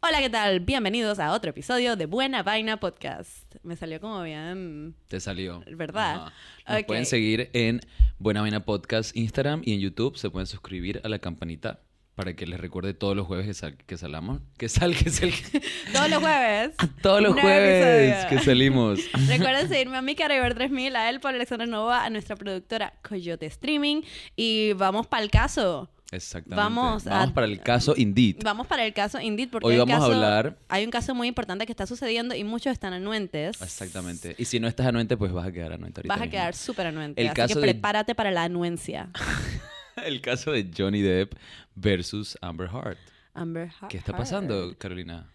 Hola, ¿qué tal? Bienvenidos a otro episodio de Buena Vaina Podcast. Me salió como bien. Te salió. ¿Verdad? Nos Ok. pueden seguir en Buena Vaina Podcast Instagram y en YouTube. Se pueden suscribir a la campanita para que les recuerde todos los jueves que, sal- que salamos. Que sal, que sal. Todos los jueves. todos los jueves episodio. que salimos. Recuerden seguirme a mi Caraver 3000, a él, por Alexandra Nova, a nuestra productora Coyote Streaming. Y vamos para el caso. Exactamente. Vamos Vamos, a- para el caso Indeed. Vamos para el caso Indeed, porque Hoy vamos a caso- hablar- hay un caso muy importante que está sucediendo y muchos están anuentes. Exactamente. Y si no estás anuente, pues vas a quedar anuente ahorita Vas a mismo. quedar súper anuente. El así caso que de- prepárate para la anuencia. El caso de Johnny Depp versus Amber Heard. Amber Heard. ¿Qué está pasando, Carolina?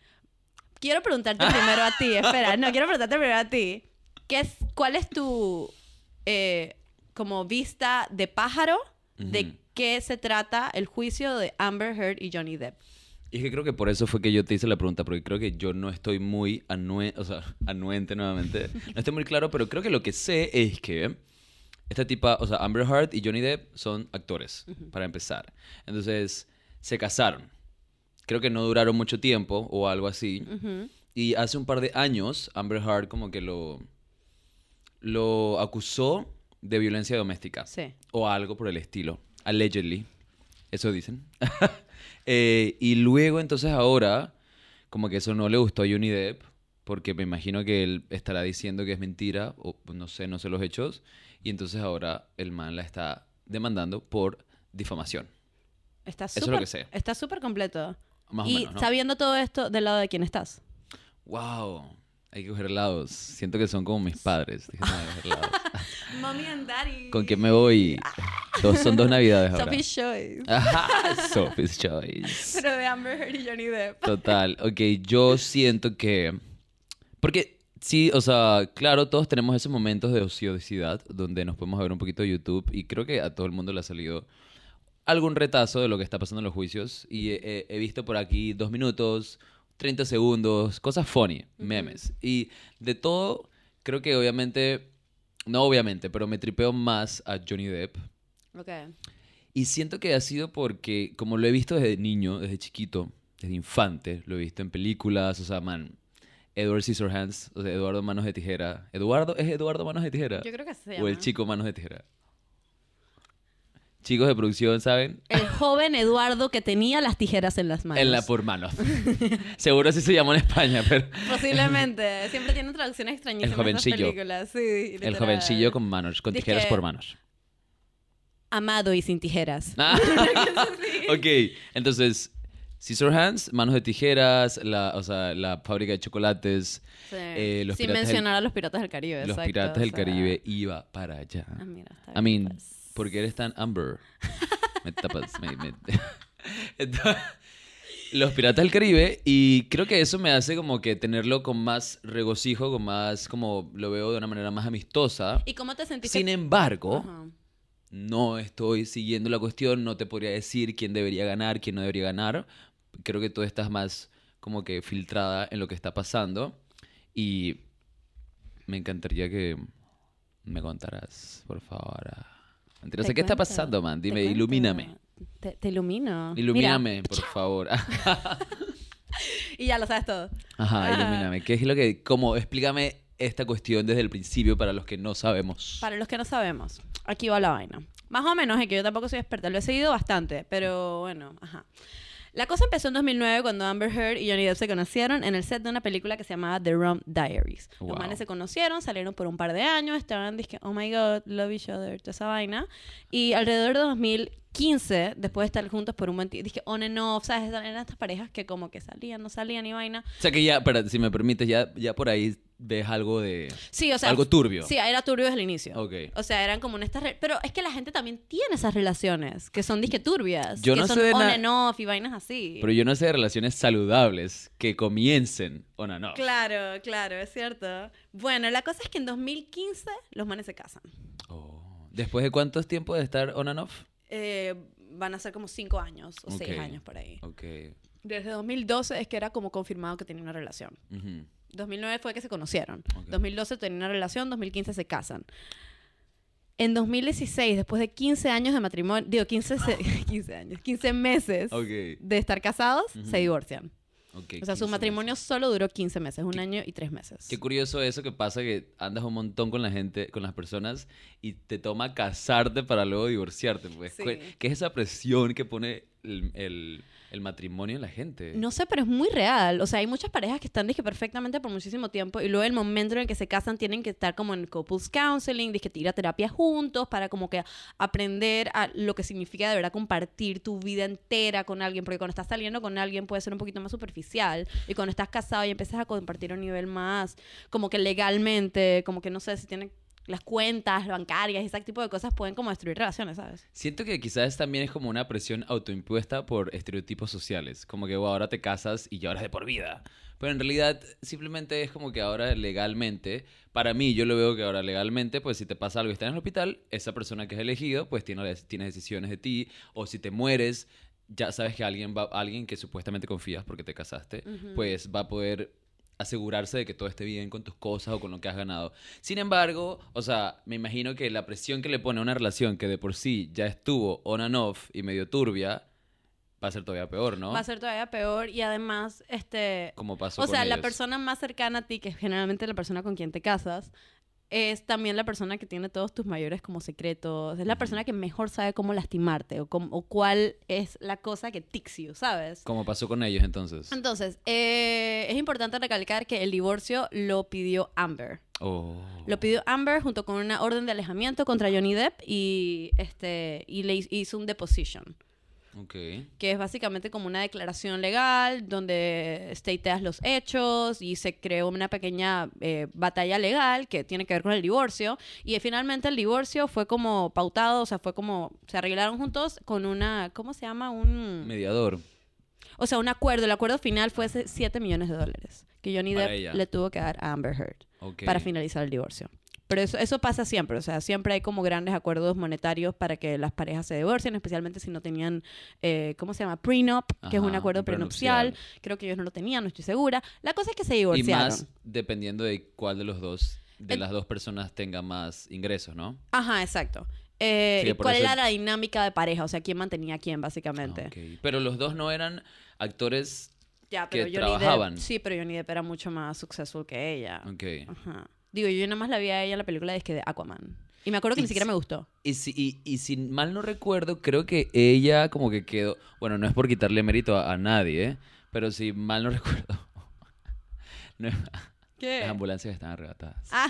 Quiero preguntarte primero a ti, espera, no, quiero preguntarte primero a ti. ¿Qué es, ¿Cuál es tu eh, como vista de pájaro de qué se trata el juicio de Amber Heard y Johnny Depp? Y es que creo que por eso fue que yo te hice la pregunta, porque creo que yo no estoy muy anue o sea, anuente nuevamente. No estoy muy claro, pero creo que lo que sé es que esta tipa, o sea, Amber Heard y Johnny Depp son actores, para empezar. Entonces, se casaron. Creo que no duraron mucho tiempo o algo así. Ujú. Y hace un par de años, Amber Heard como que lo, lo acusó de violencia doméstica Sí. o algo por el estilo. Allegedly. Eso dicen. Eh, y luego, entonces, ahora, como que eso no le gustó a Johnny Depp, porque me imagino que él estará diciendo que es mentira, o no sé, no sé los hechos. Y entonces ahora el man la está demandando por difamación. Está Eso es lo que sé. Está súper completo. Más o y menos, ¿no? sabiendo todo esto, ¿del lado de quién estás? ¡Wow! Hay que coger lados. Siento que son como mis padres. Déjame coger lados. Mommy and Daddy. ¿Con quién me voy? Dos, son dos navidades ahora. Sophie's Choice. Ajá, Sophie's Choice. Pero de Amber Heard y Johnny Depp. Total, ok, yo siento que... Porque sí, o sea, claro, todos tenemos esos momentos de ociosidad donde nos podemos ver un poquito de YouTube y creo que a todo el mundo le ha salido algún retazo de lo que está pasando en los juicios y he, he- visto por aquí dos minutos, 30 segundos, cosas funny, memes. Y de todo, creo que obviamente, no obviamente, pero me tripeo más a Johnny Depp. Ok. Y siento que ha sido porque, como lo he visto desde niño, desde chiquito, desde infante, lo he visto en películas, o sea, man, Edward Scissorhands, o sea, Eduardo Manos de Tijera. ¿Eduardo? ¿Es Eduardo Manos de Tijera? Yo creo que así se O el chico Manos de Tijera. Chicos de producción, ¿saben? El joven Eduardo que tenía las tijeras en las manos. En la por manos. Seguro así se llamó en España, pero... Posiblemente. Siempre tienen traducciones extrañísimas. El jovencillo. esas películas. Sí, El jovencillo con manos, con tijeras por manos. Amado y sin tijeras. Ah, ok, entonces, Scissorhands, Manos de Tijeras, la, o sea, la fábrica de chocolates, Sí. eh, los sin del- mencionar a los piratas del Caribe. Los exacto, Piratas o del sea. Caribe iba para allá. Ah, mira, está I mean, pues. ¿por qué eres tan Amber? Me tapas. me- me- Entonces, los Piratas del Caribe y creo que eso me hace como que tenerlo con más regocijo, con más, como lo veo de una manera más amistosa. ¿Y cómo te sentiste? Sin embargo, no estoy siguiendo la cuestión, no te podría decir quién debería ganar, quién no debería ganar. Creo que tú estás más como que filtrada en lo que está pasando y me encantaría que me contaras, por favor. Mentira, Te sé qué está cuento, pasando, man. te Dime, cuento. ilumíname. Te, te ilumino. Ilumíname, Mira, por favor. y ya lo sabes todo. Ajá, Ajá. ilumíname. ¿Qué es lo que, como, explícame esta cuestión desde el principio para los que no sabemos? Para los que no sabemos, aquí va la vaina. Más o menos, es que yo tampoco soy experta, lo he seguido bastante, pero bueno, ajá. La cosa empezó en 2009 cuando Amber Heard y Johnny Depp se conocieron en el set de una película que se llamaba The Rum Diaries. Los Wow. manes se conocieron, salieron por un par de años, estaban dizque, oh my god, love each other, toda esa vaina. Y alrededor de 2015, después de estar juntos por un buen tiempo, dije on and off, ¿sabes? Eran estas parejas que como que salían, no salían y vaina. O sea que ya, para, si me permites, ya, ya por ahí ves algo de... Sí, o sea. algo turbio. Sí, era turbio desde el inicio. Ok. O sea, eran como en estas... Pero es que la gente también tiene esas relaciones, que son disque turbias. Yo que no son sé de on and off y vainas así. Pero yo no sé de relaciones saludables que comiencen o no, no. Claro, claro, es cierto. Bueno, la cosa es que en 2015 los manes se casan. Oh. ¿Después de cuántos tiempos de estar on and off? Eh, van a ser como cinco años o seis Ok. años por ahí. Ok. Desde 2012 es que era como confirmado que tenía una relación. 2009 fue que se conocieron. Ok. 2012 tenían una relación, 2015 se casan. En 2016, después de 15 años de matrimonio, digo 15, se- 15 años, 15 meses Ok. de estar casados, Ujú. se divorcian. Ok, O sea, 15 su matrimonio meses. solo duró 15 meses, un año y tres meses. Qué curioso eso que pasa que andas un montón con la gente, con las personas y te toma casarte para luego divorciarte. Pues. Sí. ¿Qué qué es esa presión que pone el, el- el matrimonio en la gente? No sé, pero es muy real. O sea, hay muchas parejas que están dije, perfectamente por muchísimo tiempo y luego el momento en el que se casan tienen que estar como en couples counseling, dije, ir a terapia juntos para como que aprender a lo que significa de verdad compartir tu vida entera con alguien, porque cuando estás saliendo con alguien puede ser un poquito más superficial y cuando estás casado y empiezas a compartir a un nivel más como que legalmente, como que no sé si tienen las cuentas bancarias y ese tipo de cosas pueden como destruir relaciones, ¿sabes? Siento que quizás también es como una presión autoimpuesta por estereotipos sociales. Como que "Wow, ahora te casas y es de por vida. Pero en realidad simplemente es como que ahora legalmente, para mí yo lo veo que ahora legalmente, pues si te pasa algo y estás en el hospital, esa persona que has elegido pues tiene, tiene decisiones de ti. O si te mueres, ya sabes que alguien, va, alguien que supuestamente confías porque te casaste, pues va a poder asegurarse de que todo esté bien con tus cosas o con lo que has ganado. Sin embargo, o sea, me imagino que la presión que le pone a una relación que de por sí ya estuvo on and off y medio turbia, va a ser todavía peor, ¿no? Va a ser todavía peor y además, este, Como pasó O con sea, la persona más cercana a ti, que es generalmente la persona con quien te casas, es también la persona que tiene todos tus mayores como secretos. Es la persona que mejor sabe cómo lastimarte o, cómo- o cuál es la cosa que you, ¿sabes? Como pasó con ellos entonces. Entonces, eh, es importante recalcar que el divorcio lo pidió Amber. Oh. Lo pidió Amber junto con una orden de alejamiento contra Johnny Depp y, este, y le hizo un deposition Ok. que es básicamente como una declaración legal donde stateas los hechos y se creó una pequeña eh, batalla legal que tiene que ver con el divorcio y eh, finalmente el divorcio fue como pautado, o sea, fue como se arreglaron juntos con una, ¿cómo se llama? Un, Mediador. o sea, un acuerdo, el acuerdo final fue ese 7 millones de dólares que Johnny Depp le tuvo que dar a Amber Heard para finalizar el divorcio. Pero eso, eso pasa siempre, o sea, siempre hay como grandes acuerdos monetarios para que las parejas se divorcien, especialmente si no tenían, eh, ¿cómo se llama? Prenup, que es un acuerdo prenupcial. prenupcial. Creo que ellos no lo tenían, no estoy segura. La cosa es que se Y divorciaron. más dependiendo de cuál de los dos, de El- las dos personas tenga más ingresos, ¿no? Ajá, exacto. Eh, Sí, ¿y ¿Cuál eso- era la dinámica de pareja? O sea, ¿quién mantenía a quién, básicamente? Pero los dos no eran actores. Ya, que Johnny trabajaban. Depp, sí, pero Johnny Depp era mucho más successful que ella. Ok. Ajá. Digo, yo nada más la vi a ella en la película de, de Aquaman. Y me acuerdo que Y ni siquiera si- me gustó. Y si, y, y si mal no recuerdo, creo que ella como que quedó. Bueno, no es por quitarle mérito a, a nadie, ¿eh? Pero si mal no recuerdo. no ¿Qué? las ambulancias están arrebatadas. Ah,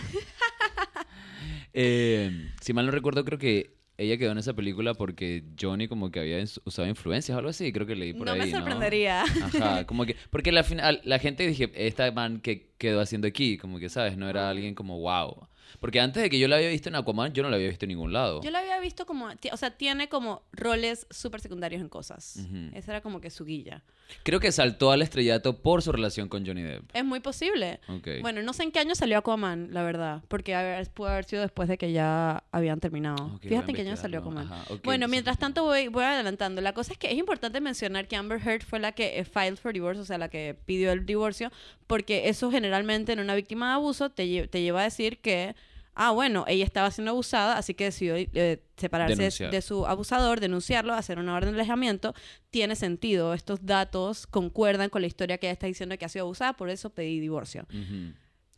Eh, si mal no recuerdo, creo que ella quedó en esa película porque Johnny como que había usado influencias o algo así. Creo que leí por no ahí. me sorprendería. Ajá, como que, porque la final, la gente dije, esta man que quedó haciendo aquí, como que, ¿sabes? No era alguien como wow. Porque antes de que yo la había visto en Aquaman, yo no la había visto en ningún lado. Yo la había visto como, o sea, tiene como roles súper secundarios en cosas. Ujú. Esa era como que su guilla. Creo que saltó al estrellato por su relación con Johnny Depp. Es muy posible. Ok. Bueno, no sé en qué año salió Aquaman, la verdad. Porque a ver, pudo haber sido después de que ya habían terminado. Ok, voy a Fíjate en qué año salió. Aquaman. Ajá, ok, bueno, mientras tanto voy, voy adelantando. La cosa es que es importante mencionar que Amber Heard fue la que eh, filed for divorce, o sea, la que pidió el divorcio, porque eso generalmente en una víctima de abuso te, lle- te lleva a decir que, ah, bueno, ella estaba siendo abusada, así que decidió eh, separarse Denunciar. de su abusador, denunciarlo, hacer una orden de alejamiento. Tiene sentido. Estos datos concuerdan con la historia que ella está diciendo de que ha sido abusada, por eso pedí divorcio.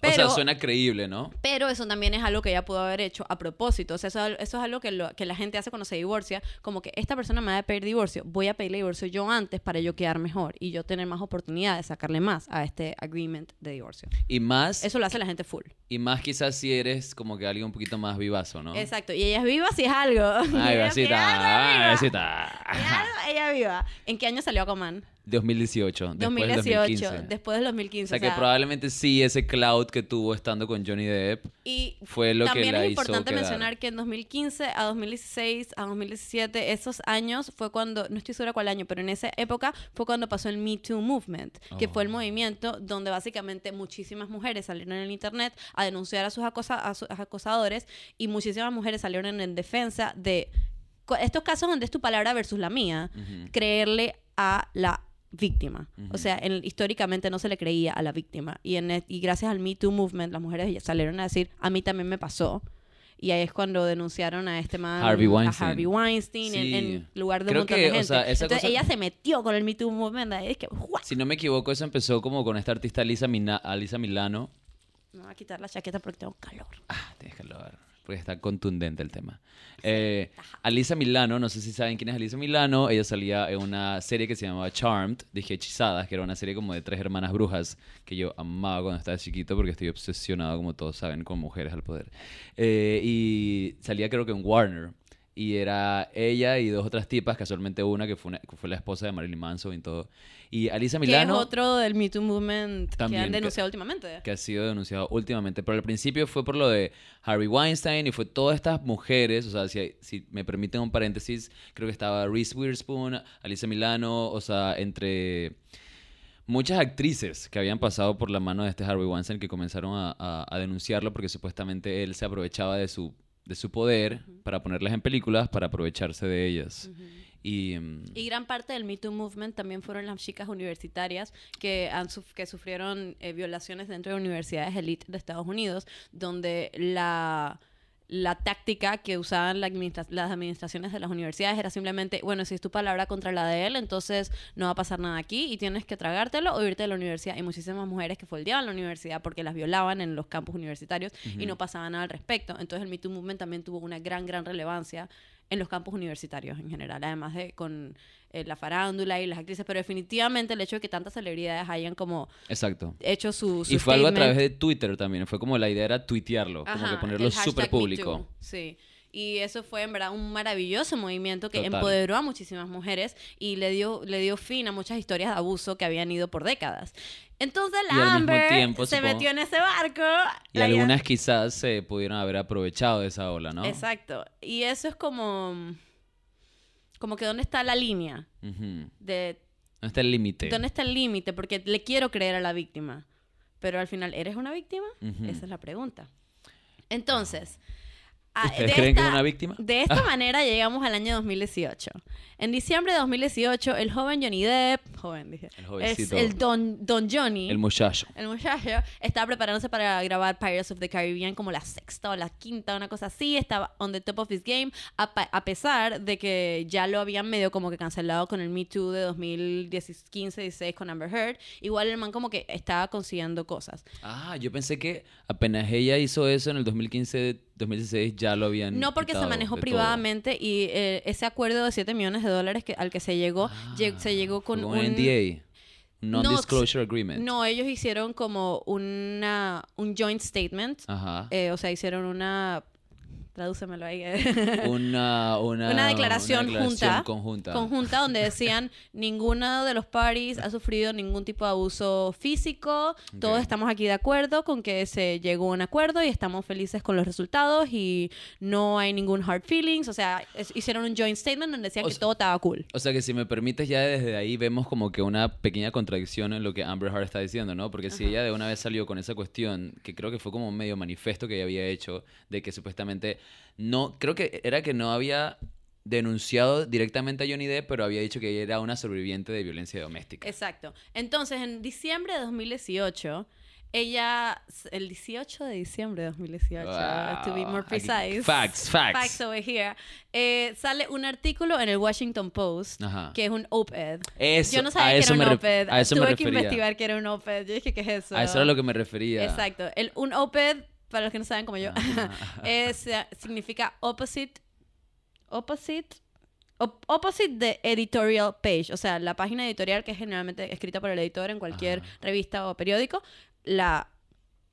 O sea, suena creíble, ¿no? Pero eso también es algo que ella pudo haber hecho a propósito. O sea, eso, eso es algo que, lo- que la gente hace cuando se divorcia. Como que esta persona me va a pedir divorcio. Voy a pedirle divorcio yo antes para yo quedar mejor y yo tener más oportunidad de sacarle más a este agreement de divorcio. Y más, Eso lo hace la gente full. Y más quizás si eres como que alguien un poquito más vivazo, ¿no? Exacto. Y ella es viva si es algo. Ay, Ella- si es algo, besita, es viva. besita. Si es algo, ella es viva. ¿En qué año salió Aquaman? 2018, después del 2018. 2015. Después del 2015. O sea, o que sea, probablemente sí ese cloud que tuvo estando con Johnny Depp Y fue lo que también la es hizo importante quedar. mencionar que en 2015 a 2016 a 2017, esos años fue cuando, no estoy segura cuál año, pero en esa época fue cuando pasó el Me Too Movement, que fue el Oh. movimiento donde básicamente muchísimas mujeres salieron en el internet a denunciar a sus, acosa- a sus acosadores y muchísimas mujeres salieron en defensa de estos casos donde es tu palabra versus la mía, Ujú. creerle a la víctima. O sea, en- históricamente no se le creía a la víctima. Y, en, e- y gracias al Me Too Movement, las mujeres salieron a decir, a mí también me pasó. Y ahí es cuando denunciaron a este man, Harvey a Weinstein. Harvey Weinstein, en, Sí. en lugar de Creo un montón que, de o gente. sea, esa Entonces cosa- ella se metió con el Me Too Movement. Es que, ¡guau! Si no me equivoco, eso empezó como con esta artista Alisa, Mina- Alisa Milano. Me voy a quitar la chaqueta porque tengo calor. Ah, tienes hablar, porque está contundente el tema. Eh, Alisa Milano, no sé si saben quién es Alisa Milano, ella salía en una serie que se llamaba Charmed, dije Hechizadas, que era una serie como de tres hermanas brujas que yo amaba cuando estaba chiquito porque estoy obsesionado, como todos saben, con mujeres al poder. Eh, y salía creo que en Warner. Y era ella y dos otras tipas, casualmente una que fue, una- que fue la esposa de Marilyn Manson y todo. Y Alisa Milano... Que es otro del Me Too Movement que han que- denunciado últimamente. que ha sido denunciado últimamente. Pero al principio fue por lo de Harvey Weinstein y fue todas estas mujeres, o sea, si, si me permiten un paréntesis, creo que estaba Reese Witherspoon, Alicia Milano, o sea, entre muchas actrices que habían pasado por la mano de este Harvey Weinstein que comenzaron a, a- a denunciarlo porque supuestamente él se aprovechaba de su, de su poder para ponerlas en películas para aprovecharse de ellas. Y... mm, Y gran parte del Me Too Movement también fueron las chicas universitarias que, han suf- que sufrieron eh, violaciones dentro de universidades elite de Estados Unidos, donde la, la táctica que usaban la administra- las administraciones de las universidades era simplemente, bueno, si es tu palabra contra la de él, entonces no va a pasar nada aquí y tienes que tragártelo o irte de la universidad. Y muchísimas mujeres que foldeaban la universidad porque las violaban en los campus universitarios y no pasaba nada al respecto. Entonces el Me Too Movement también tuvo una gran, gran relevancia en los campus universitarios en general, además de con eh, la farándula y las actrices, pero definitivamente el hecho de que tantas celebridades hayan como Exacto. hecho su, su Y fue algo a través de Twitter también. Fue como la idea era tuitearlo, como que ponerlo súper público. Sí. Y eso fue en verdad un maravilloso movimiento que Total. empoderó a muchísimas mujeres y le dio, le dio fin a muchas historias de abuso que habían ido por décadas. Entonces la Amber tiempo, se supongo- metió en ese barco. Y algunas quizás se pudieron haber aprovechado de esa ola, ¿no? Exacto. Y eso es como... Como que dónde está la línea Ujú. de ¿Dónde está el límite? ¿Dónde está el límite? Porque le quiero creer a la víctima. Pero al final, ¿eres una víctima? Esa es la pregunta. Entonces, a- ¿Ustedes de creen que es esta- una víctima? De esta manera llegamos al año 2018. En diciembre de 2018, el joven Johnny Depp, joven dije, El es el don, don Johnny, El muchacho. el muchacho estaba preparándose para grabar Pirates of the Caribbean como la sexta o la quinta, una cosa así. Estaba on the top of his game, a, a pesar de que ya lo habían medio como que cancelado con el Me Too de 2015-16 con Amber Heard. Igual el man como que estaba consiguiendo cosas. Ah, yo pensé que apenas ella hizo eso en el 2015, 2016 ya lo habían No porque se manejó de todo. privadamente y eh, ese acuerdo de 7 millones de dólares que, al que se llegó, lleg- se llegó con un... NDA. No, Non-disclosure agreement. No, ellos hicieron como una, un joint statement. Ajá. Eh, o sea, hicieron una... Tradúcemelo ahí. Una, una, una declaración, una declaración junta, conjunta. conjunta donde decían ninguno de los parties ha sufrido ningún tipo de abuso físico, todos estamos aquí de acuerdo con que se llegó a un acuerdo y estamos felices con los resultados y no hay ningún hard feelings, o sea, es- hicieron un joint statement donde decían O que sea- todo estaba cool. O sea que si me permites, ya desde ahí vemos como que una pequeña contradicción en lo que Amber Heard está diciendo, ¿no? Porque si ella de una vez salió con esa cuestión, que creo que fue como un medio manifiesto que ella había hecho, de que supuestamente no, creo que era que no había denunciado directamente a Johnny Depp, pero había dicho que ella era una sobreviviente de violencia doméstica. Exacto. Entonces, en diciembre de 2018, ella, el 18 de diciembre de 2018, to be Wow. more Aquí- precise. facts, facts. Facts over here. eh, sale un artículo en el Washington Post Ajá. que es un op-ed. Yo no sabía que era un op-ed. Tuve que investigar que era un op-ed. Yo dije, ¿qué es eso? A eso era lo que me refería. Exacto. El, un op-ed, para los que no saben como yo, es, eh, significa opposite, opposite, op- opposite de editorial page, o sea, la página editorial que es generalmente escrita por el editor en cualquier Ajá. revista o periódico, la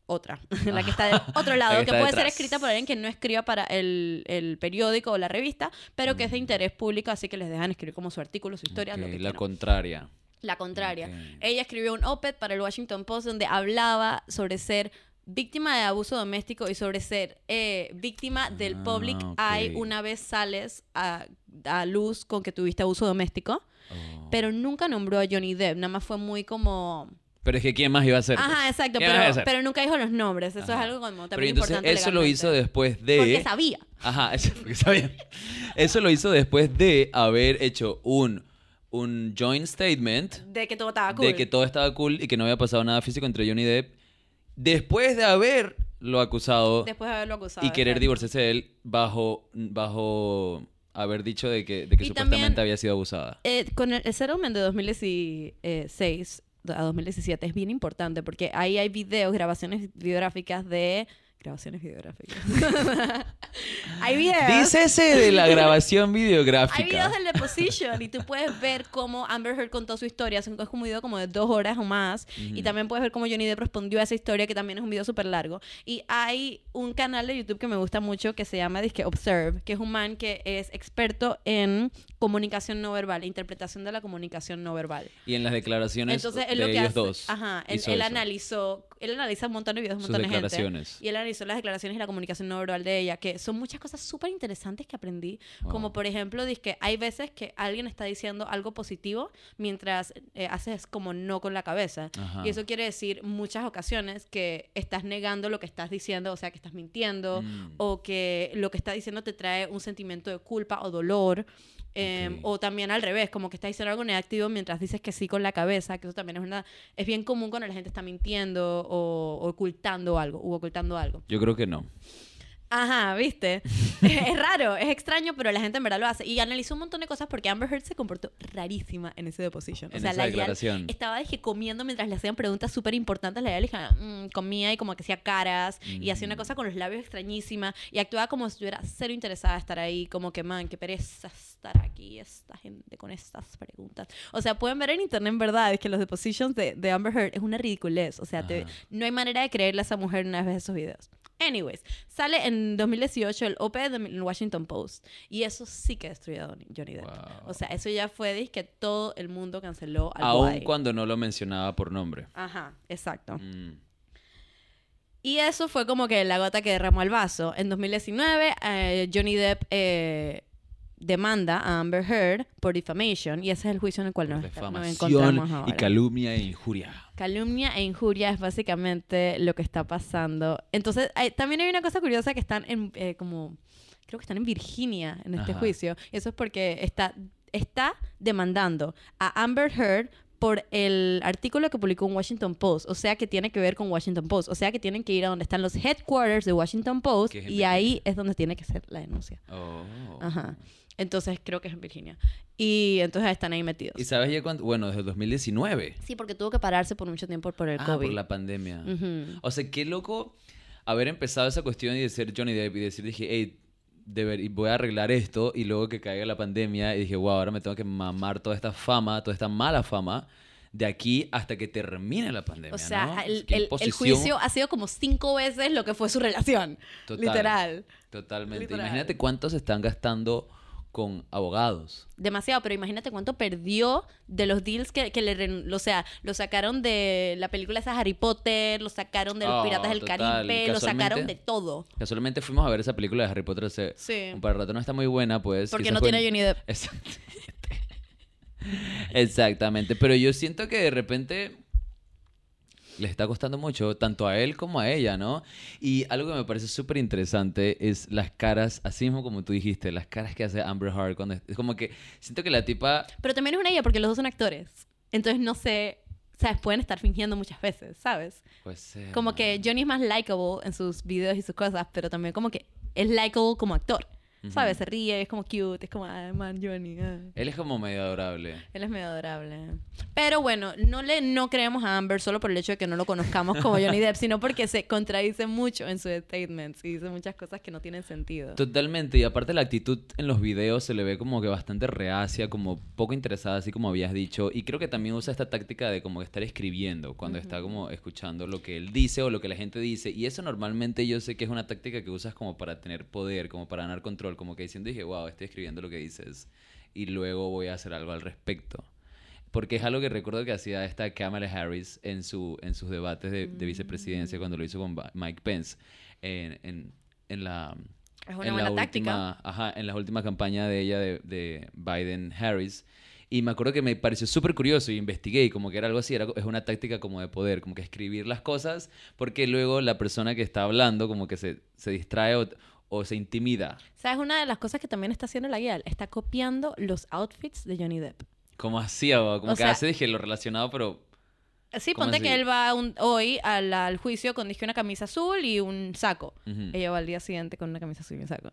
otra, la que está del otro La lado, que puede ser escrita por alguien que no escriba para el, el periódico o la revista, pero que es de interés público, así que les dejan escribir como su artículo, su historia, lo Ok, que la quieran. contraria. La contraria. Ella escribió un op-ed para el Washington Post donde hablaba sobre ser víctima de abuso doméstico y sobre ser eh, víctima del Ah, public ok. eye una vez sales a, a luz con que tuviste abuso doméstico. Oh. Pero nunca nombró a Johnny Depp, nada más fue muy como... Pero es que ¿quién más iba a ser? Ajá, exacto, ¿Quién más iba a pero, pero nunca dijo los nombres, eso Ajá. es algo como Pero también entonces importante eso lo hizo después de... Porque sabía. Ajá, eso, porque sabía. Eso lo hizo después de haber hecho un un joint statement De que todo estaba cool. de que todo estaba cool y que no había pasado nada físico entre Johnny Depp después de haberlo acusado Después de haberlo acusado. y querer divorciarse de él bajo, bajo haber dicho de que, de que supuestamente también- había sido abusada. Eh, con el, el settlement de 2016 a 2017 es bien importante porque ahí hay videos, grabaciones videográficas de... Grabaciones videográficas. hay videos. Dícese de la grabación Hay videográfica. videos del Deposition y tú puedes ver cómo Amber Heard contó su historia. Es un video como de dos horas o más. Y también puedes ver cómo Johnny Depp respondió a esa historia, que también es un video súper largo. Y hay un canal de YouTube que me gusta mucho que se llama Disque Observe, que es un man que es experto en comunicación no verbal, interpretación de la comunicación no verbal. Y en las declaraciones Entonces, de lo que ellos hace, dos. ajá, él, él analizó, él analiza un montón de videos de un montón de gente. Y él analizó las declaraciones y la comunicación no verbal de ella, que son muchas cosas súper interesantes que aprendí. Como por ejemplo, que hay veces que alguien está diciendo algo positivo mientras eh, haces como no con la cabeza. Ajá. Y eso quiere decir muchas ocasiones que estás negando lo que estás diciendo, o sea, que estás mintiendo, Mm. o que lo que estás diciendo te trae un sentimiento de culpa o dolor. Em. O también al revés, como que estás diciendo algo negativo mientras dices que sí con la cabeza, que eso también es una es bien común cuando la gente está mintiendo o, o ocultando algo, u ocultando algo. Yo creo que no. Ajá, ¿viste? es raro, es extraño, pero la gente en verdad lo hace. Y analizó un montón de cosas porque Amber Heard se comportó rarísima en ese deposition. O En sea, esa la declaración. estaba dije, comiendo mientras le hacían preguntas súper importantes. La Yal dije, "Mm", comía y como que hacía caras y hacía una Mm. cosa con los labios extrañísima y actuaba como si estuviera cero interesada de estar ahí. Como que, man, qué pereza estar aquí, esta gente con estas preguntas. O sea, pueden ver en internet, en verdad, es que los depositions de, de Amber Heard es una ridiculez. O sea, te- no hay manera de creerle a esa mujer una vez esos videos. Anyways, sale en 2018 el OP del Washington Post. Y eso sí que destruyó a Johnny Depp. Wow. O sea, eso ya fue que todo el mundo canceló al Aun boy. cuando no lo mencionaba por nombre. Ajá, exacto. Mm. Y eso fue como que la gota que derramó el vaso. En 2019, eh, Johnny Depp eh, demanda a Amber Heard por defamation. Y ese es el juicio en el cual nos, nos encontramos Difamación y ahora. calumnia e injuria. Calumnia e injuria es básicamente lo que está pasando. Entonces, hay- también hay una cosa curiosa que están en, eh, como, creo que están en Virginia en este Ajá. juicio. Eso es porque está, está demandando a Amber Heard por el artículo que publicó en Washington Post. O sea, que tiene que ver con Washington Post. O sea, que tienen que ir a donde están los headquarters de Washington Post. Y ahí es donde tiene que ser la denuncia. Oh. Ajá. Entonces, creo que es en Virginia. Y entonces están ahí metidos. ¿Y sabes ya cuánto? Bueno, desde el 2019. Sí, porque tuvo que pararse por mucho tiempo por el Ah, COVID. por la pandemia. O sea, qué loco haber empezado esa cuestión y de ser Johnny Depp y decir, dije, hey, deber, y voy a arreglar esto y luego que caiga la pandemia y dije, wow, ahora me tengo que mamar toda esta fama, toda esta mala fama de aquí hasta que termine la pandemia. O sea, ¿no? el, el- el juicio ha sido como cinco veces lo que fue su relación. Total. Literal. Totalmente. Literal. Imagínate cuántos están gastando con abogados. Demasiado, pero imagínate cuánto perdió de los deals que, que le... O sea, lo sacaron de la película esa Harry Potter, lo sacaron de los Oh, Piratas del total. Caribe, lo sacaron de todo. Casualmente fuimos a ver esa película de Harry Potter hace Sí. un par de rato. No está muy buena, pues. Porque no tiene Johnny Depp. Exactamente. Exactamente. Pero yo siento que de repente le está costando mucho, tanto a él como a ella, ¿no? Y algo que me parece súper interesante es las caras, así mismo como tú dijiste, las caras que hace Amber Heard cuando es como que siento que la tipa Pero también es una ella porque los dos son actores. Entonces no sé... ¿Sabes? Pueden estar fingiendo muchas veces, ¿sabes? pues eh, Como que Johnny es más likable en sus videos y sus cosas, pero también como que es likable como actor. ¿Sabes? Se ríe, es como cute, es como, ay, man, Johnny. ah". él es como medio adorable. Él es medio adorable. Pero bueno, no le no creemos a Amber solo por el hecho de que no lo conozcamos como Johnny Depp, sino porque se contradice mucho en sus statements y dice muchas cosas que no tienen sentido. Totalmente, y aparte la actitud en los videos se le ve como que bastante reacia, como poco interesada, así como habías dicho, y creo que también usa esta táctica de como estar escribiendo cuando está como escuchando lo que él dice o lo que la gente dice, y eso normalmente yo sé que es una táctica que usas como para tener poder, como para ganar control, como que diciendo, dije, wow, estoy escribiendo lo que dices, y luego voy a hacer algo al respecto. Porque es algo que recuerdo que hacía esta Kamala Harris en, su, en sus debates de, de vicepresidencia cuando lo hizo con Mike Pence en, en, en la Es una en buena la táctica. última, ajá, en la última campaña de ella de, de Biden-Harris. Y me acuerdo que me pareció súper curioso y investigué y como que era algo así, era, es una táctica como de poder, como que escribir las cosas porque luego la persona que está hablando como que se, se distrae o, o se intimida. ¿Sabes? Una de las cosas que también está haciendo la guía, está copiando los outfits de Johnny Depp. ¿Cómo hacía? Como O que hace, dije, lo relacionado, pero... Sí, ¿Cómo ponte así? que él va un- hoy al, al juicio con dije, una camisa azul y un saco. Ella va al día siguiente con una camisa azul y un saco.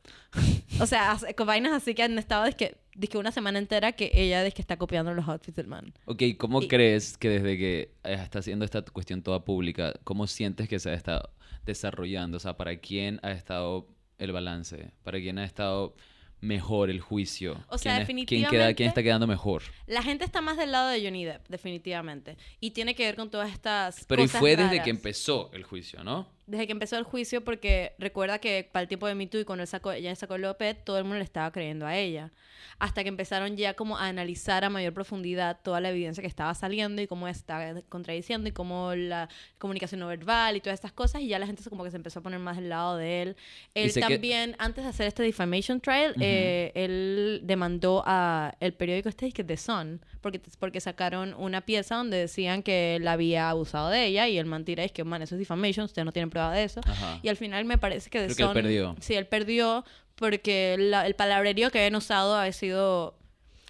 o sea, hace- con vainas así que han estado dizque una semana entera que ella que está copiando los outfits del man. Ok, ¿cómo Y- crees que desde que eh, está haciendo esta cuestión toda pública, cómo sientes que se ha estado desarrollando? O sea, ¿para quién ha estado el balance? ¿Para quién ha estado mejor el juicio? O sea, ¿Quién es- ¿quién, queda, ¿Quién definitivamente- está quedando mejor? La gente está más del lado de Johnny Depp, definitivamente. Y tiene que ver con todas estas Pero y fue desde raras. que empezó el juicio, ¿no? Desde que empezó el juicio, porque recuerda que para el tiempo de Me Too y cuando él sacó, ella sacó el todo el mundo le estaba creyendo a ella. Hasta que empezaron ya como a analizar a mayor profundidad toda la evidencia que estaba saliendo y cómo estaba contradiciendo y cómo la comunicación no verbal y todas estas cosas. Y ya la gente se- como que se empezó a poner más del lado de él. Él sé que- también, antes de hacer este defamation trial, Ujú. eh, él demandó a el periódico este que The Sun porque, porque sacaron una pieza donde decían que él había abusado de ella y el man tira es que man eso es defamation ustedes no tienen prueba de eso Ajá. y al final me parece que The Creo que él perdió. sí él perdió porque la- el palabrerío que habían usado había sido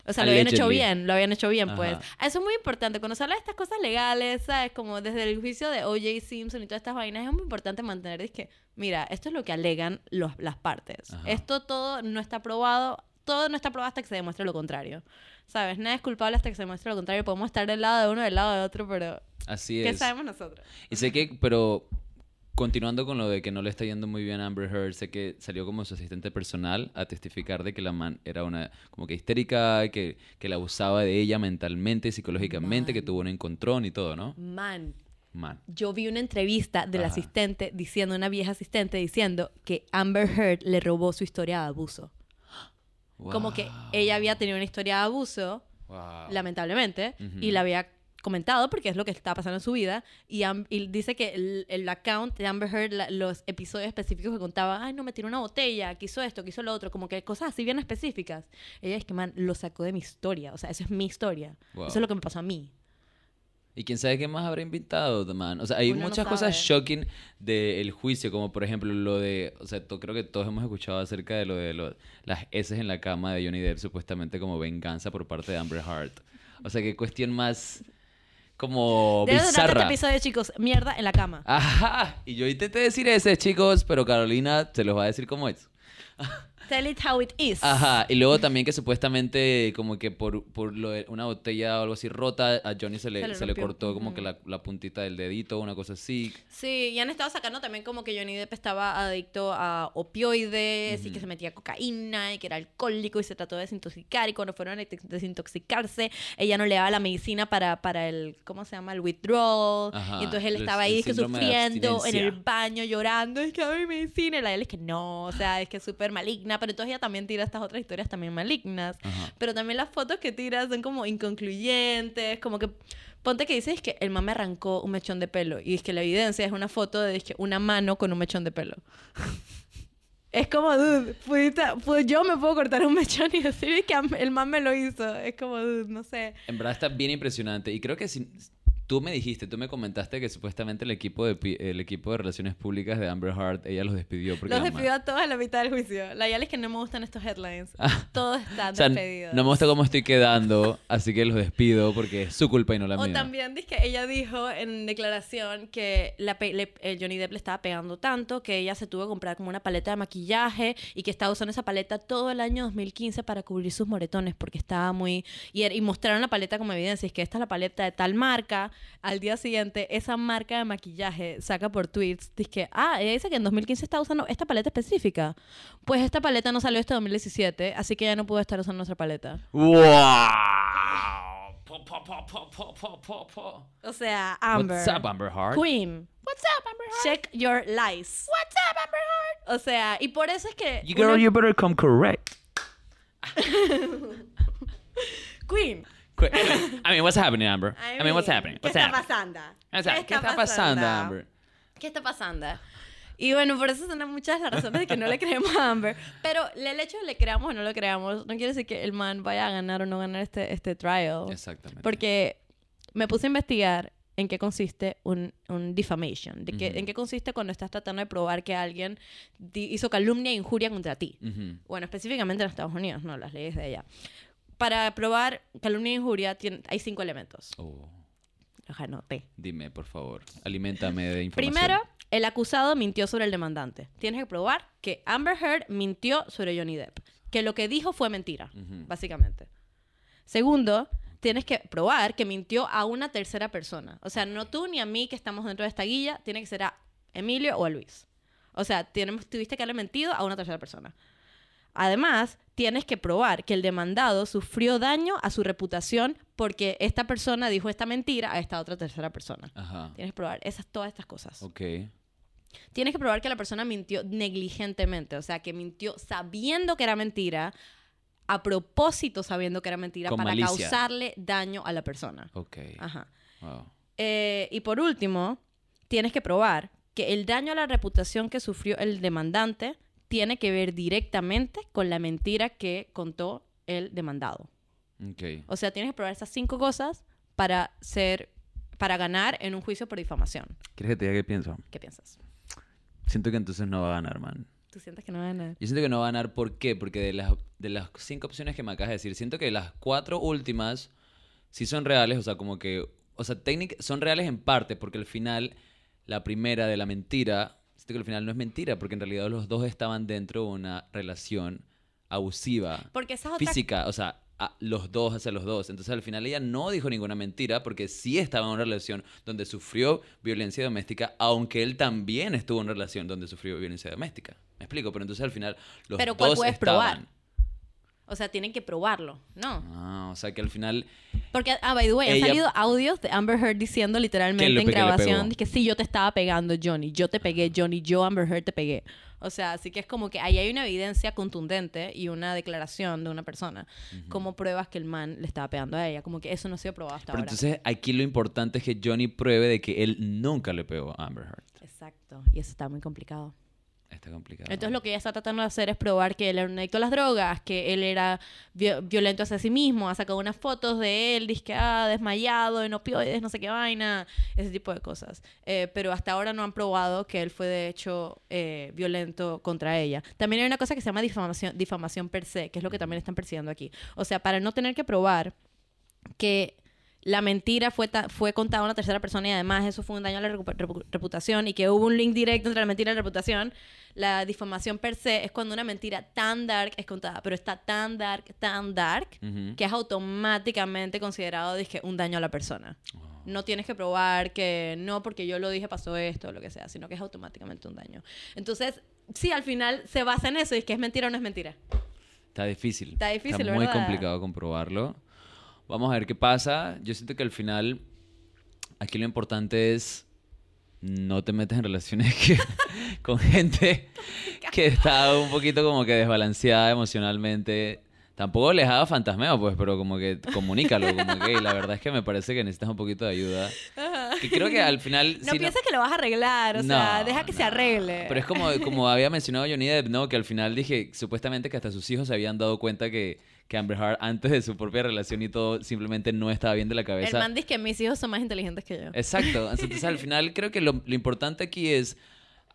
o sea, lo habían hecho bien, lo habían hecho bien, pues. Ajá. Eso es muy importante. Cuando se habla de estas cosas legales, ¿sabes? Como desde el juicio de O.J. Simpson y todas estas vainas, es muy importante mantener, es que, mira, esto es lo que alegan los, las partes. Ajá. Esto todo no está probado, todo no está probado hasta que se demuestre lo contrario. ¿Sabes? Nada es culpable hasta que se demuestre lo contrario. Podemos estar del lado de uno, del lado de otro, pero Así ¿qué es. sabemos nosotros? Y sé que, pero continuando con lo de que no le está yendo muy bien a Amber Heard, sé que salió como su asistente personal a testificar de que la man era una como que histérica, que, que la abusaba de ella mentalmente, psicológicamente, que Man. tuvo un encontrón y todo, ¿no? Man, Man. yo vi una entrevista del Ajá. asistente diciendo, una vieja asistente diciendo que Amber Heard le robó su historia de abuso. Como que ella había tenido una historia de abuso, Wow. lamentablemente, y la había comentado porque es lo que estaba pasando en su vida y, y dice que el, el account de Amber Heard la- los episodios específicos que contaba ay no me tiró una botella quiso esto quiso lo otro como que cosas así bien específicas ella es que man lo sacó de mi historia o sea eso es mi historia Wow. eso es lo que me pasó a mí Y quién sabe qué más habrá inventado, the man. O sea, hay Uno no muchas cosas sabe. shocking del juicio, como por ejemplo lo de, o sea, creo que todos hemos escuchado acerca de lo de lo- las heces en la cama de Johnny Depp, supuestamente como venganza por parte de Amber Heard. O sea, qué cuestión más como Debes de este bizarra. episodio chicos mierda en la cama Ajá, y yo intenté decir ese, chicos, pero Carolina se los va a decir cómo es. Tell it how it is Ajá, y luego también que supuestamente como que por, por lo de una botella o algo así rota, a Johnny se le, Se le se le cortó como Ujú. que la, la puntita del dedito, una cosa así. Sí, y han estado sacando también como que Johnny Depp estaba adicto a opioides y que se metía cocaína y que era alcohólico y se trató de desintoxicar y cuando fueron a de- desintoxicarse ella no le daba la medicina para, para el, ¿cómo se llama? El withdrawal. Ajá, y entonces él el- estaba el ahí es que sufriendo en el baño llorando, es que dame medicina y la de él es que no, o sea, es que es súper maligna, pero entonces ella también tira estas otras historias también malignas. Ajá. Pero también las fotos que tiras son como inconcluyentes, como que ponte que dices que el man me arrancó un mechón de pelo y es que la evidencia es una foto de dizque, una mano con un mechón de pelo. es como, dude, pudiste, pu- yo me puedo cortar un mechón y decir que el man me lo hizo. Es como, dude, no sé. En verdad está bien impresionante. Y creo que si, tú me dijiste, tú me comentaste que supuestamente el equipo de, el equipo de relaciones públicas de Amber Heard, ella los despidió. Porque Los despidió a todos a la mitad del juicio. La idea es que no me gustan estos headlines. Todos están O sea, despedidos. no me gusta cómo estoy quedando, así que los despido porque es su culpa y no la O mía. también dice que ella dijo en declaración que la le- el Johnny Depp le estaba pegando tanto que ella se tuvo que comprar como una paleta de maquillaje y que estaba usando esa paleta todo el año 2015 para cubrir sus moretones porque estaba muy... Y, y mostraron la paleta como evidencia. Es que esta es la paleta de tal marca. Al día siguiente, esa marca de maquillaje saca por tweets. Dice que, ah, ella dice que en 2015 estaba usando esta paleta específica. Pues esta paleta no salió hasta 2017, así que ella no pudo estar usando nuestra paleta. ¡Wow! Po, po, po, po, po, po, po, po. O sea, Amber. What's up, Amber Heard? Queen. What's up, Amber Heard? Check your lies. What's up, Amber Heard? O sea, y por eso es que You uno- girl, you better come correct. Queen. Qu- I mean, what's happening, Amber? I mean, what's happening? ¿Qué What's está happening? pasando? O sea, ¿qué está pasando, Amber? ¿Qué está pasando? Y bueno, por eso son muchas las razones de que no le creemos a Amber. Pero el hecho de le creamos o no le creamos no quiere decir que el man vaya a ganar o no ganar este, este trial. Exactamente. Porque me puse a investigar en qué consiste un, un defamation. De que, Ujú. En qué consiste cuando estás tratando de probar que alguien hizo calumnia e injuria contra ti. Ujú. Bueno, específicamente en Estados Unidos, no las leyes de ella. Para probar calumnia e injuria tiene- hay cinco elementos. Oh, Los anoté. dime, por favor. Aliméntame de información. Primero, el acusado mintió sobre el demandante. Tienes que probar que Amber Heard mintió sobre Johnny Depp. Que lo que dijo fue mentira, básicamente. Segundo, tienes que probar que mintió a una tercera persona. O sea, no tú ni a mí que estamos dentro de esta guilla, tiene que ser a Emilio o a Luis. O sea, tenemos, tuviste que haberle mentido a una tercera persona. Además, tienes que probar que el demandado sufrió daño a su reputación porque esta persona dijo esta mentira a esta otra tercera persona. Ajá. Tienes que probar esas, todas estas cosas. Ok. Tienes que probar que la persona mintió negligentemente, o sea, que mintió sabiendo que era mentira, a propósito sabiendo que era mentira, Con para malicia. causarle daño a la persona. Ok. Ajá. Wow. Eh, y por último, tienes que probar que el daño a la reputación que sufrió el demandante tiene que ver directamente con la mentira que contó el demandado. Ok. O sea, tienes que probar esas cinco cosas para ser, para ganar en un juicio por difamación. ¿Quieres que te diga qué pienso? ¿Qué piensas? Siento que entonces no va a ganar, man. ¿Tú sientes que no va a ganar? Yo siento que no va a ganar, ¿por qué? Porque de las, de las cinco opciones que me acabas de decir, siento que las cuatro últimas sí son reales, o sea, como que, o sea, son reales en parte, porque al final, la primera de la mentira, siento que al final no es mentira, porque en realidad los dos estaban dentro de una relación abusiva, Porque esa es otra física, o sea, a- los dos hacia los dos. Entonces al final ella no dijo ninguna mentira porque sí estaba en una relación donde sufrió violencia doméstica, aunque él también estuvo en una relación donde sufrió violencia doméstica. Me explico, pero entonces al final los Pero ¿cuál dos puedes estaban. probar? O sea, tienen que probarlo, ¿no? Ah, o sea que al final Porque, ah, by the way, Ella- han salido audios de Amber Heard diciendo literalmente en grabación que sí, yo te estaba pegando, Johnny. Yo te pegué, Johnny. Yo, Amber Heard, te pegué. O sea, así que es como que ahí hay una evidencia contundente y una declaración de una persona como pruebas que el man le estaba pegando a ella. Como que eso no ha sido probado hasta Pero ahora. entonces aquí lo importante es que Johnny pruebe de que él nunca le pegó a Amber Heard. Exacto. Y eso está muy complicado. Está complicado. Entonces lo que ella está tratando de hacer es probar que él era un adicto a las drogas, que él era vi- violento hacia sí mismo, ha sacado unas fotos de él, dice que ah, desmayado, en opioides, no sé qué vaina, ese tipo de cosas. Eh, pero hasta ahora no han probado que él fue de hecho eh, violento contra ella. También hay una cosa que se llama difamación, difamación per se, que es lo que también están persiguiendo aquí. O sea, para no tener que probar que la mentira fue, fue contada a una tercera persona y además eso fue un daño a la reputación y que hubo un link directo entre la mentira y la reputación, la difamación per se es cuando una mentira tan dark es contada, pero está tan dark, tan dark, que es automáticamente considerado dizque, un daño a la persona. No tienes que probar que no porque yo lo dije pasó esto o lo que sea, sino que es automáticamente un daño. Entonces, sí, al final se basa en eso y es que es mentira o no es mentira. Está difícil. Está difícil, Está muy ¿verdad? complicado comprobarlo. Vamos a ver qué pasa. Yo siento que al final aquí lo importante es no te metas en relaciones que- con gente que está un poquito como que desbalanceada emocionalmente. Tampoco les haga fantasmeo, pues, pero como que comunícalo, como que "Hey, la verdad es que me parece que necesitas un poquito de ayuda. Que creo que al final... No si pienses que lo vas a arreglar, o sea, deja que se arregle. Pero es como, como había mencionado Johnny Depp, ¿no? Que al final dije, supuestamente que hasta sus hijos se habían dado cuenta que, que Amber Heard, antes de su propia relación y todo, simplemente no estaba bien de la El cabeza. man dice que mis hijos son más inteligentes que yo. Exacto. Entonces, al final, creo que lo, lo importante aquí es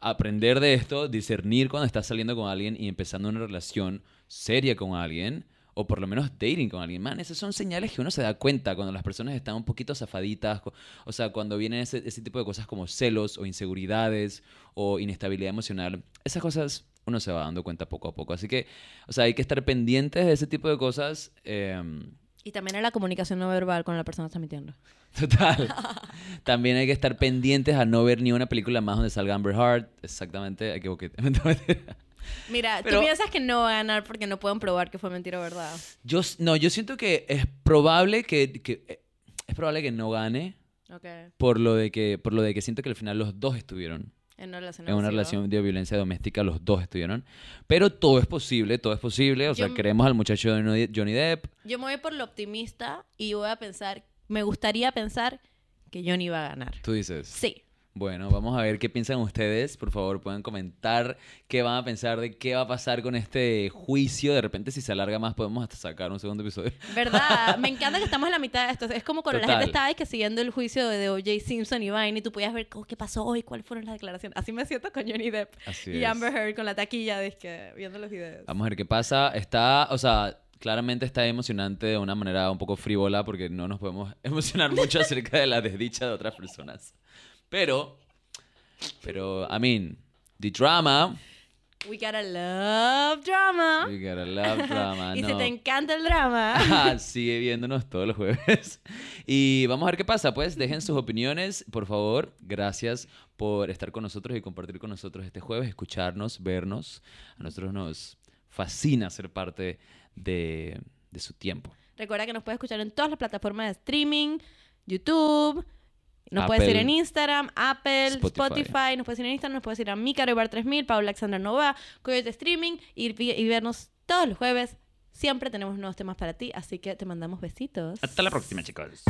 aprender de esto, discernir cuando estás saliendo con alguien y empezando una relación seria con alguien, o por lo menos dating con alguien. Man, esas son señales que uno se da cuenta cuando las personas están un poquito zafaditas, o sea, cuando vienen ese, ese tipo de cosas como celos o inseguridades o inestabilidad emocional. Esas cosas uno se va dando cuenta poco a poco. Así que, o sea, hay que estar pendientes de ese tipo de cosas. em, Y también en la comunicación no verbal con la persona que está mintiendo. Total. También hay que estar pendientes a no ver ni una película más donde salga Amber Heard. Exactamente, equivoqué. Mira, Pero- tú piensas que no va a ganar porque no pueden probar que fue mentira o verdad. Yo, no, yo siento que es probable que, que- eh, es probable que no gane Ok. por lo de que por lo de que siento que al final los dos estuvieron En una relación. en una abusiva. relación de violencia doméstica, los dos estuvieron. Pero todo es posible, todo es posible. O sea, Yo- queremos al muchacho de Johnny- Johnny Depp. Yo me voy por lo optimista y voy a pensar, me gustaría pensar que Johnny va a ganar. Tú dices. Sí. Bueno, vamos a ver qué piensan ustedes. Por favor, pueden comentar qué van a pensar de qué va a pasar con este juicio. De repente, si se alarga más, podemos hasta sacar un segundo episodio. ¿Verdad? Me encanta que estamos en la mitad de esto. Es como cuando la Total. gente estaba que siguiendo el juicio de O.J. Simpson y Vine y tú podías ver oh, qué pasó hoy, cuáles fueron las declaraciones. Así me siento con Johnny Depp Así y es. Amber Heard con la taquilla de que, viendo los videos. Vamos a ver qué pasa. Está, o sea, claramente está emocionante de una manera un poco frívola porque no nos podemos emocionar mucho acerca de la desdicha de otras personas. Pero, pero, I mean, the drama, We gotta love drama. we gotta love drama, y si te encanta el drama. Sigue viéndonos todos los jueves. Y vamos a ver qué pasa. Pues dejen sus opiniones, por favor. Gracias por estar con nosotros y compartir con nosotros este jueves, escucharnos, vernos. A nosotros nos fascina ser parte de, de su tiempo. Recuerda que nos puedes escuchar en todas las plataformas de streaming, YouTube. Nos puedes Apple, ir en Instagram, Apple, Spotify. Spotify. Nos puedes ir en Instagram, nos puedes ir a Mi Caro Bar 3000, Paula Alexandra Nova, Coyote Streaming y, y vernos todos los jueves. Siempre tenemos nuevos temas para ti, así que te mandamos besitos. Hasta la próxima, chicos.